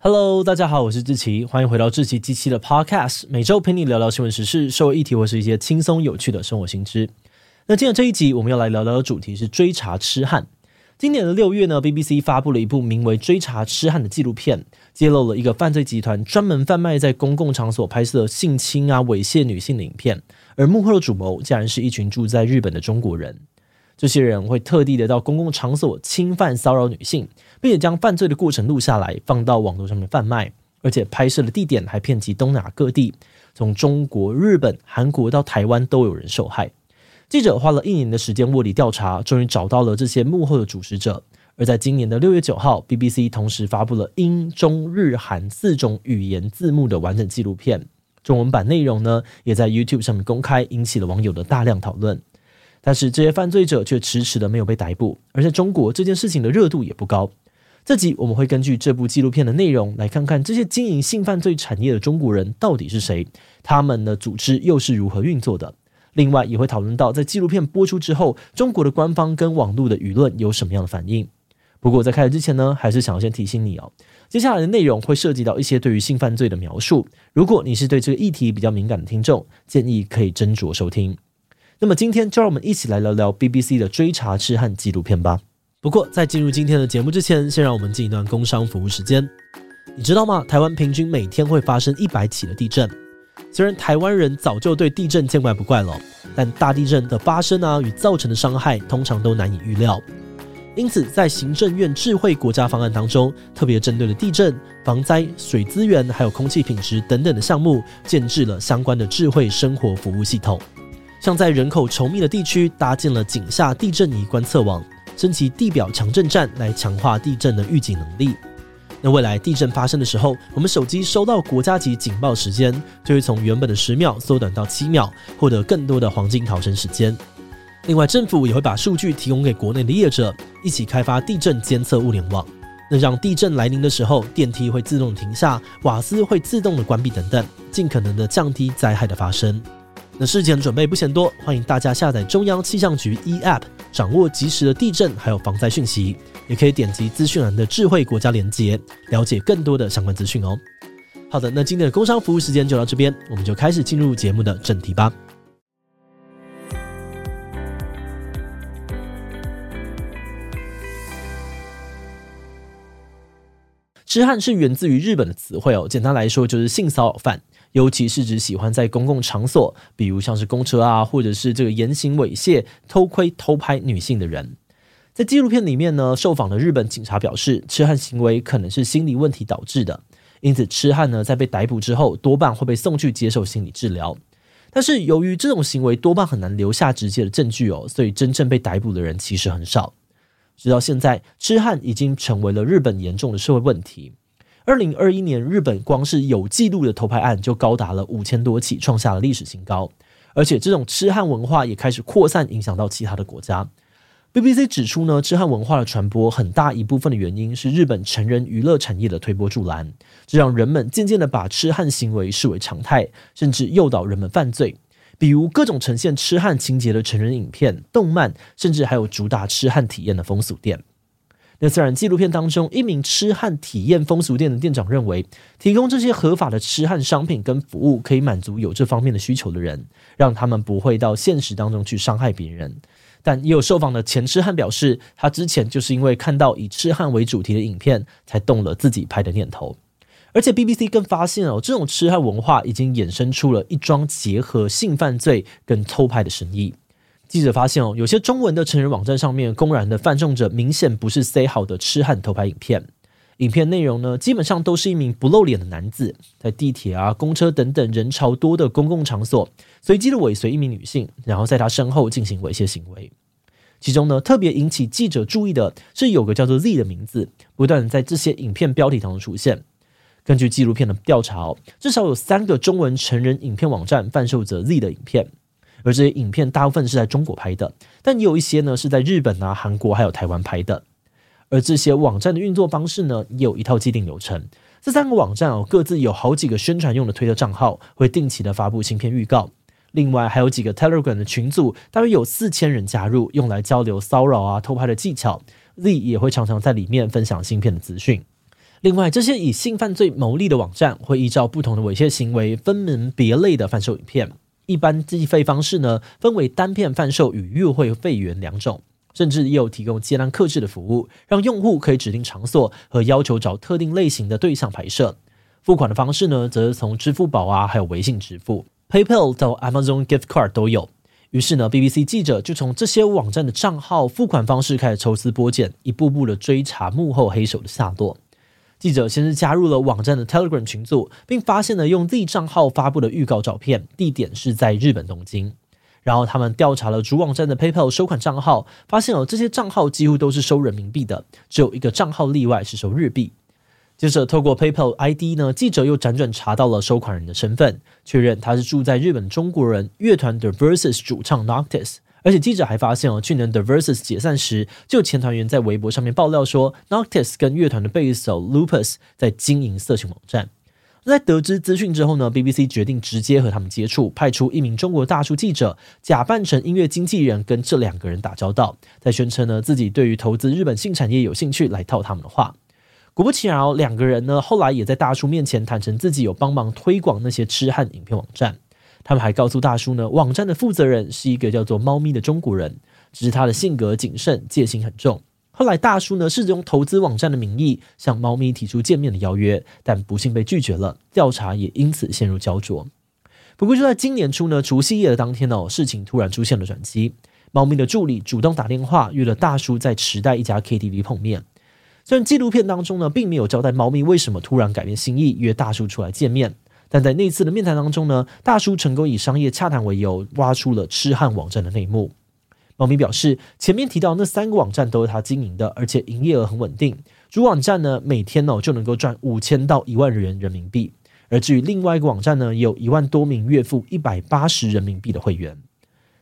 Hello，大家好，我是志奇，欢迎回到志奇机器的 Podcast，每周陪你聊聊新闻时事、社会议题或是一些轻松有趣的生活新知。那今天这一集我们要来聊聊的主题是追查痴汉。今年的六月呢，BBC 发布了一部名为《追查痴汉》的纪录片，揭露了一个犯罪集团专门贩卖在公共场所拍摄性侵啊、猥亵女性的影片，而幕后的主谋竟然是一群住在日本的中国人。这些人会特地的到公共场所侵犯骚扰女性，并且将犯罪的过程录下来，放到网络上面贩卖，而且拍摄的地点还遍及东南亚各地，从中国、日本、韩国到台湾都有人受害。记者花了一年的时间卧底调查，终于找到了这些幕后的主使者。而在今年的六月九号，BBC 同时发布了英、中、日、韩四种语言字幕的完整纪录片，中文版内容呢也在 YouTube 上面公开，引起了网友的大量讨论。但是这些犯罪者却迟迟的没有被逮捕，而在中国这件事情的热度也不高。这集我们会根据这部纪录片的内容来看看这些经营性犯罪产业的中国人到底是谁，他们的组织又是如何运作的。另外也会讨论到在纪录片播出之后，中国的官方跟网络的舆论有什么样的反应。不过在开始之前呢，还是想要先提醒你哦，接下来的内容会涉及到一些对于性犯罪的描述，如果你是对这个议题比较敏感的听众，建议可以斟酌收听。那么今天就让我们一起来聊聊 BBC 的追查痴汉纪录片吧。不过在进入今天的节目之前，先让我们进一段工商服务时间。你知道吗？台湾平均每天会发生一百起的地震。虽然台湾人早就对地震见怪不怪了，但大地震的发生啊与造成的伤害通常都难以预料。因此，在行政院智慧国家方案当中，特别针对了地震、防灾、水资源还有空气品质等等的项目，建置了相关的智慧生活服务系统。像在人口稠密的地区搭建了井下地震仪观测网，升级地表强震站来强化地震的预警能力。那未来地震发生的时候，我们手机收到国家级警报时间就会从原本的十秒缩短到七秒，获得更多的黄金逃生时间。另外，政府也会把数据提供给国内的业者，一起开发地震监测物联网，那让地震来临的时候，电梯会自动停下，瓦斯会自动的关闭等等，尽可能的降低灾害的发生。那事前准备不嫌多，欢迎大家下载中央气象局 eApp，掌握及时的地震还有防灾讯息。也可以点击资讯栏的智慧国家连接，了解更多的相关资讯哦。好的，那今天的工商服务时间就到这边，我们就开始进入节目的正题吧。痴汉是源自于日本的词汇哦，简单来说就是性骚扰犯。尤其是指喜欢在公共场所，比如像是公车啊，或者是这个严刑猥亵、偷窥、偷拍女性的人。在纪录片里面呢，受访的日本警察表示，痴汉行为可能是心理问题导致的，因此痴汉呢在被逮捕之后，多半会被送去接受心理治疗。但是由于这种行为多半很难留下直接的证据哦，所以真正被逮捕的人其实很少。直到现在，痴汉已经成为了日本严重的社会问题。二零二一年，日本光是有记录的偷拍案就高达了五千多起，创下了历史新高。而且，这种痴汉文化也开始扩散，影响到其他的国家。BBC 指出呢，痴汉文化的传播很大一部分的原因是日本成人娱乐产业的推波助澜，这让人们渐渐的把痴汉行为视为常态，甚至诱导人们犯罪。比如各种呈现痴汉情节的成人影片、动漫，甚至还有主打痴汉体验的风俗店。那虽然纪录片当中，一名痴汉体验风俗店的店长认为，提供这些合法的痴汉商品跟服务，可以满足有这方面的需求的人，让他们不会到现实当中去伤害别人。但也有受访的前痴汉表示，他之前就是因为看到以痴汉为主题的影片，才动了自己拍的念头。而且 BBC 更发现哦，这种痴汉文化已经衍生出了一桩结合性犯罪跟偷拍的生意。记者发现哦，有些中文的成人网站上面公然的贩售着明显不是塞好的痴汉偷拍影片。影片内容呢，基本上都是一名不露脸的男子在地铁啊、公车等等人潮多的公共场所，随机的尾随一名女性，然后在她身后进行猥亵行为。其中呢，特别引起记者注意的是，有个叫做 Z 的名字不断在这些影片标题当中出现。根据纪录片的调查哦，至少有三个中文成人影片网站贩售着 Z 的影片。而这些影片大部分是在中国拍的，但也有一些呢是在日本啊、韩国还有台湾拍的。而这些网站的运作方式呢，也有一套既定流程。这三个网站哦，各自有好几个宣传用的推特账号，会定期的发布新片预告。另外还有几个 Telegram 的群组，大约有四千人加入，用来交流骚扰啊、偷拍的技巧。Z 也会常常在里面分享新片的资讯。另外，这些以性犯罪牟利的网站会依照不同的猥亵行为分门别类的贩售影片。一般计费方式呢，分为单片贩售与月会费员两种，甚至也有提供接单客制的服务，让用户可以指定场所和要求找特定类型的对象拍摄。付款的方式呢，则是从支付宝啊，还有微信支付、PayPal 到 Amazon Gift Card 都有。于是呢，BBC 记者就从这些网站的账号、付款方式开始抽丝剥茧，一步步的追查幕后黑手的下落。记者先是加入了网站的 Telegram 群组，并发现了用 Z 账号发布的预告照片，地点是在日本东京。然后他们调查了主网站的 PayPal 收款账号，发现哦，这些账号几乎都是收人民币的，只有一个账号例外是收日币。接着透过 PayPal ID 呢，记者又辗转查到了收款人的身份，确认他是住在日本中国人，乐团 The Versus 主唱 Noctis。而且记者还发现哦，去年 The Versus 解散时，就前团员在微博上面爆料说，Noctis 跟乐团的贝斯手 Lupus 在经营色情网站。在得知资讯之后呢，BBC 决定直接和他们接触，派出一名中国大叔记者，假扮成音乐经纪人，跟这两个人打交道，再宣称呢自己对于投资日本性产业有兴趣，来套他们的话。果不其然哦，两个人呢后来也在大叔面前坦诚自己有帮忙推广那些痴汉影片网站。他们还告诉大叔呢，网站的负责人是一个叫做猫咪的中国人，只是他的性格谨慎，戒心很重。后来大叔呢试着用投资网站的名义向猫咪提出见面的邀约，但不幸被拒绝了，调查也因此陷入焦灼。不过就在今年初呢，除夕夜的当天哦，事情突然出现了转机。猫咪的助理主动打电话约了大叔在池袋一家 KTV 碰面。虽然纪录片当中呢，并没有交代猫咪为什么突然改变心意约大叔出来见面。但在那次的面谈当中呢，大叔成功以商业洽谈为由，挖出了痴汉网站的内幕。猫咪表示，前面提到那三个网站都是他经营的，而且营业额很稳定。主网站呢，每天哦就能够赚五千到一万元人民币。而至于另外一个网站呢，有一万多名月付一百八十人民币的会员。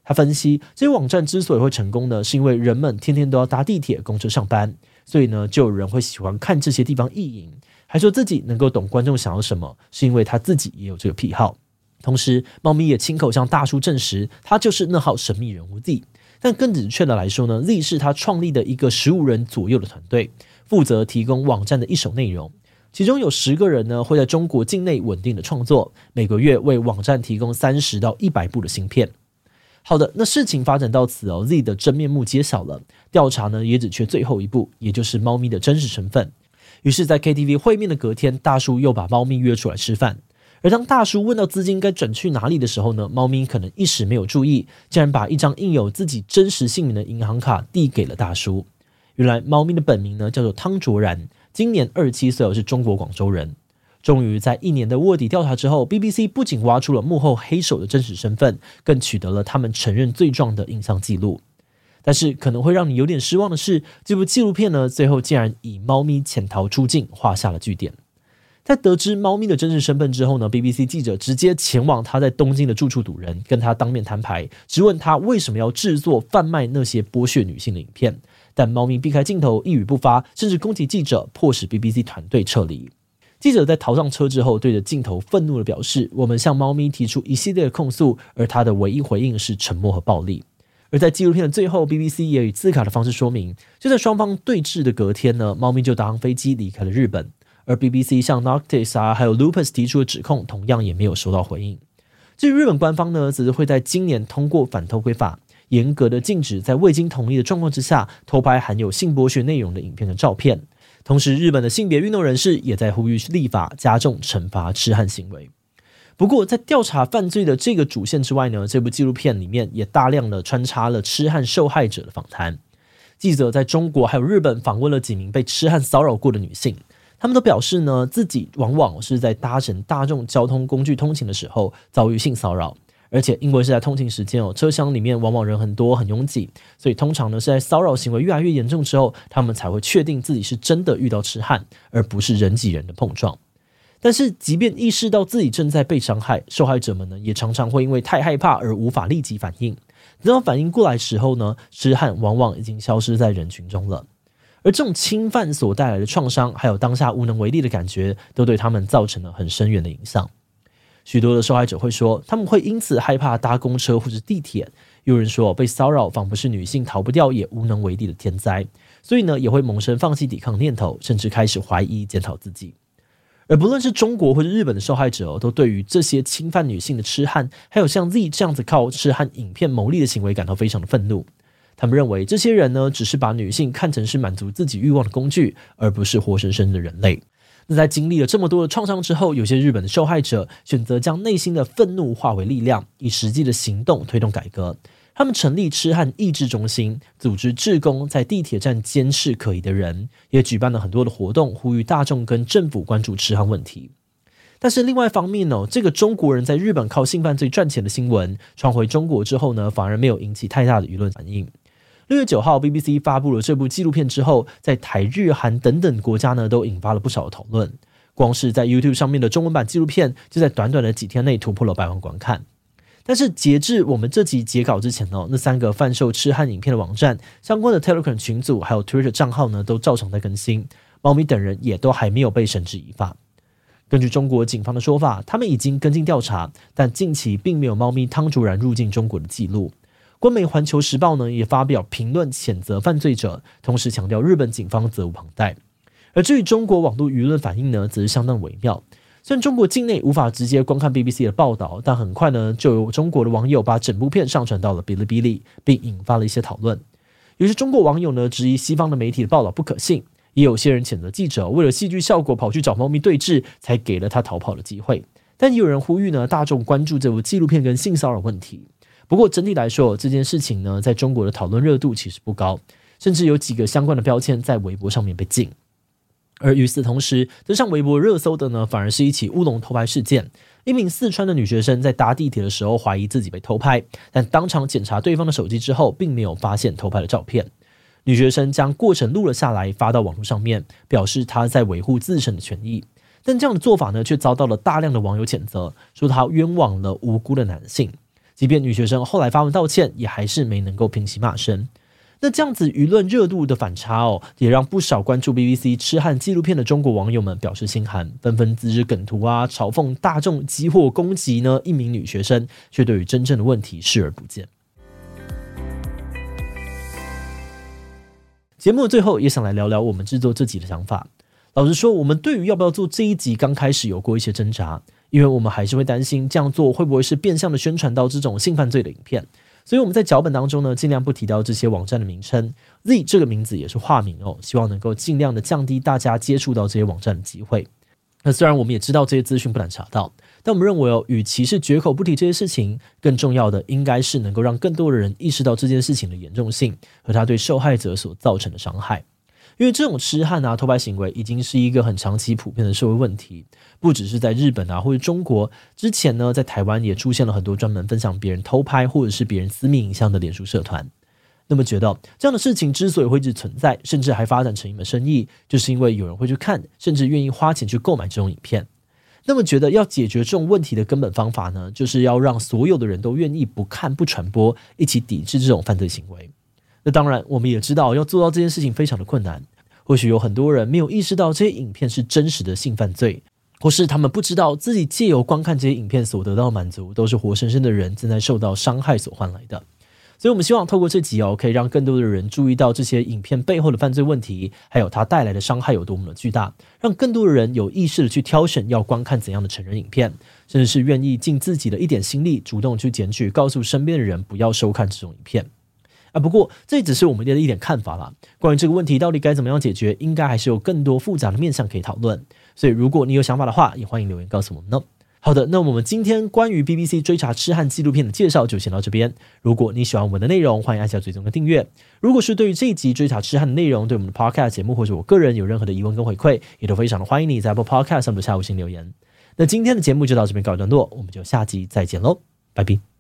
他分析，这些网站之所以会成功呢，是因为人们天天都要搭地铁、公车上班，所以呢，就有人会喜欢看这些地方意淫。还说自己能够懂观众想要什么，是因为他自己也有这个癖好。同时，猫咪也亲口向大叔证实，他就是那号神秘人物 Z。但更准确的来说呢，Z 是他创立的一个十五人左右的团队，负责提供网站的一手内容。其中有十个人呢会在中国境内稳定的创作，每个月为网站提供三十到一百部的芯片。好的，那事情发展到此哦，Z 的真面目揭晓了，调查呢也只缺最后一步，也就是猫咪的真实身份。于是，在 KTV 会面的隔天，大叔又把猫咪约出来吃饭。而当大叔问到资金该转去哪里的时候呢，猫咪可能一时没有注意，竟然把一张印有自己真实姓名的银行卡递给了大叔。原来，猫咪的本名呢叫做汤卓然，今年二十七岁，是中国广州人。终于在一年的卧底调查之后，BBC 不仅挖出了幕后黑手的真实身份，更取得了他们承认罪状的影像记录。但是可能会让你有点失望的是，这部纪录片呢，最后竟然以猫咪潜逃出境画下了句点。在得知猫咪的真实身份之后呢，BBC 记者直接前往他在东京的住处堵人，跟他当面摊牌，质问他为什么要制作贩卖那些剥削女性的影片。但猫咪避开镜头，一语不发，甚至攻击记者，迫使 BBC 团队撤离。记者在逃上车之后，对着镜头愤怒地表示：“我们向猫咪提出一系列的控诉，而他的唯一回应是沉默和暴力。”而在纪录片的最后，BBC 也以字卡的方式说明，就在双方对峙的隔天呢，猫咪就搭上飞机离开了日本。而 BBC 向 Noctis 啊还有 Lupus 提出的指控，同样也没有收到回应。至于日本官方呢，则是会在今年通过反偷窥法，严格的禁止在未经同意的状况之下偷拍含有性剥削内容的影片的照片。同时，日本的性别运动人士也在呼吁立法加重惩罚痴汉行为。不过，在调查犯罪的这个主线之外呢，这部纪录片里面也大量的穿插了痴汉受害者的访谈。记者在中国还有日本访问了几名被痴汉骚扰过的女性，她们都表示呢，自己往往是在搭乘大众交通工具通勤的时候遭遇性骚扰，而且因为是在通勤时间哦，车厢里面往往人很多很拥挤，所以通常呢是在骚扰行为越来越严重之后，他们才会确定自己是真的遇到痴汉，而不是人挤人的碰撞。但是，即便意识到自己正在被伤害，受害者们呢，也常常会因为太害怕而无法立即反应。等到反应过来时候呢，痴汉往往已经消失在人群中了。而这种侵犯所带来的创伤，还有当下无能为力的感觉，都对他们造成了很深远的影响。许多的受害者会说，他们会因此害怕搭公车或者地铁，有人说，被骚扰仿佛是女性逃不掉也无能为力的天灾，所以呢，也会萌生放弃抵抗念头，甚至开始怀疑检讨自己。而不论是中国或者日本的受害者，都对于这些侵犯女性的痴汉，还有像 Z 这样子靠痴汉影片牟利的行为感到非常的愤怒。他们认为这些人呢，只是把女性看成是满足自己欲望的工具，而不是活生生的人类。那在经历了这么多的创伤之后，有些日本的受害者选择将内心的愤怒化为力量，以实际的行动推动改革。他们成立痴汉抑制中心，组织志工在地铁站监视可疑的人，也举办了很多的活动，呼吁大众跟政府关注痴汉问题。但是另外一方面呢，这个中国人在日本靠性犯罪赚钱的新闻传回中国之后呢，反而没有引起太大的舆论反应。六月九号，BBC 发布了这部纪录片之后，在台、日、韩等等国家呢，都引发了不少的讨论。光是在 YouTube 上面的中文版纪录片，就在短短的几天内突破了百万观看。但是截至我们这集截稿之前呢，那三个贩售痴汉影片的网站相关的 Telegram 群组还有 Twitter 账号呢，都照常在更新。猫咪等人也都还没有被绳之以法。根据中国警方的说法，他们已经跟进调查，但近期并没有猫咪汤竹然入境中国的记录。官媒《环球时报》呢也发表评论谴责犯罪者，同时强调日本警方责无旁贷。而至于中国网络舆论反应呢，则是相当微妙。虽然中国境内无法直接观看 BBC 的报道，但很快呢，就有中国的网友把整部片上传到了哔哩哔哩，并引发了一些讨论。有些中国网友呢质疑西方的媒体的报道不可信，也有些人谴责记者为了戏剧效果跑去找猫咪对峙，才给了他逃跑的机会。但也有人呼吁呢，大众关注这部纪录片跟性骚扰问题。不过整体来说，这件事情呢，在中国的讨论热度其实不高，甚至有几个相关的标签在微博上面被禁。而与此同时，登上微博热搜的呢，反而是一起乌龙偷拍事件。一名四川的女学生在搭地铁的时候，怀疑自己被偷拍，但当场检查对方的手机之后，并没有发现偷拍的照片。女学生将过程录了下来，发到网络上面，表示她在维护自身的权益。但这样的做法呢，却遭到了大量的网友谴责，说她冤枉了无辜的男性。即便女学生后来发文道歉，也还是没能够平息骂声。那这样子舆论热度的反差哦，也让不少关注 BBC 痴汉纪录片的中国网友们表示心寒，纷纷自制梗图啊，嘲讽大众激或攻击呢一名女学生，却对于真正的问题视而不见。节目的最后也想来聊聊我们制作这集的想法。老实说，我们对于要不要做这一集，刚开始有过一些挣扎，因为我们还是会担心这样做会不会是变相的宣传到这种性犯罪的影片。所以我们在脚本当中呢，尽量不提到这些网站的名称。Z 这个名字也是化名哦，希望能够尽量的降低大家接触到这些网站的机会。那虽然我们也知道这些资讯不难查到，但我们认为哦，与其是绝口不提这些事情，更重要的应该是能够让更多的人意识到这件事情的严重性和它对受害者所造成的伤害。因为这种痴汉啊、偷拍行为已经是一个很长期普遍的社会问题，不只是在日本啊或者中国，之前呢，在台湾也出现了很多专门分享别人偷拍或者是别人私密影像的脸书社团。那么觉得这样的事情之所以会一直存在，甚至还发展成一门生意，就是因为有人会去看，甚至愿意花钱去购买这种影片。那么觉得要解决这种问题的根本方法呢，就是要让所有的人都愿意不看不传播，一起抵制这种犯罪行为。那当然，我们也知道要做到这件事情非常的困难。或许有很多人没有意识到这些影片是真实的性犯罪，或是他们不知道自己借由观看这些影片所得到的满足，都是活生生的人正在受到伤害所换来的。所以，我们希望透过这集哦，可以让更多的人注意到这些影片背后的犯罪问题，还有它带来的伤害有多么的巨大，让更多的人有意识的去挑选要观看怎样的成人影片，甚至是愿意尽自己的一点心力，主动去检举，告诉身边的人不要收看这种影片。啊，不过这只是我们的一点看法啦。关于这个问题到底该怎么样解决，应该还是有更多复杂的面向可以讨论。所以，如果你有想法的话，也欢迎留言告诉我们呢。好的，那我们今天关于 BBC 追查痴汉纪录片的介绍就先到这边。如果你喜欢我们的内容，欢迎按下追踪的订阅。如果是对于这一集追查痴汉的内容，对我们的 Podcast 节目或者我个人有任何的疑问跟回馈，也都非常的欢迎你在 Apple Podcast 上留下五星留言。那今天的节目就到这边告一段落，我们就下集再见喽，拜拜。